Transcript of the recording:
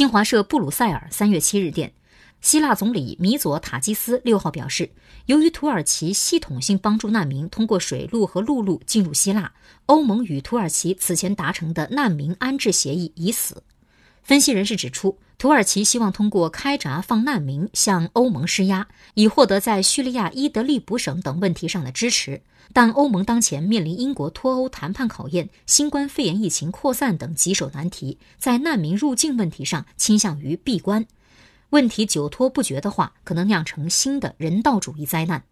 新华社布鲁塞尔三月七日电。希腊总理米佐塔基斯六号表示，由于土耳其系统性帮助难民通过水路和陆路进入希腊，欧盟与土耳其此前达成的难民安置协议已死。分析人士指出，土耳其希望通过开闸放难民向欧盟施压，以获得在叙利亚伊德利卜省等问题上的支持。但欧盟当前面临英国脱欧谈判考验、新冠肺炎疫情扩散等棘手难题，在难民入境问题上倾向于闭关。问题久拖不决的话，可能酿成新的人道主义灾难。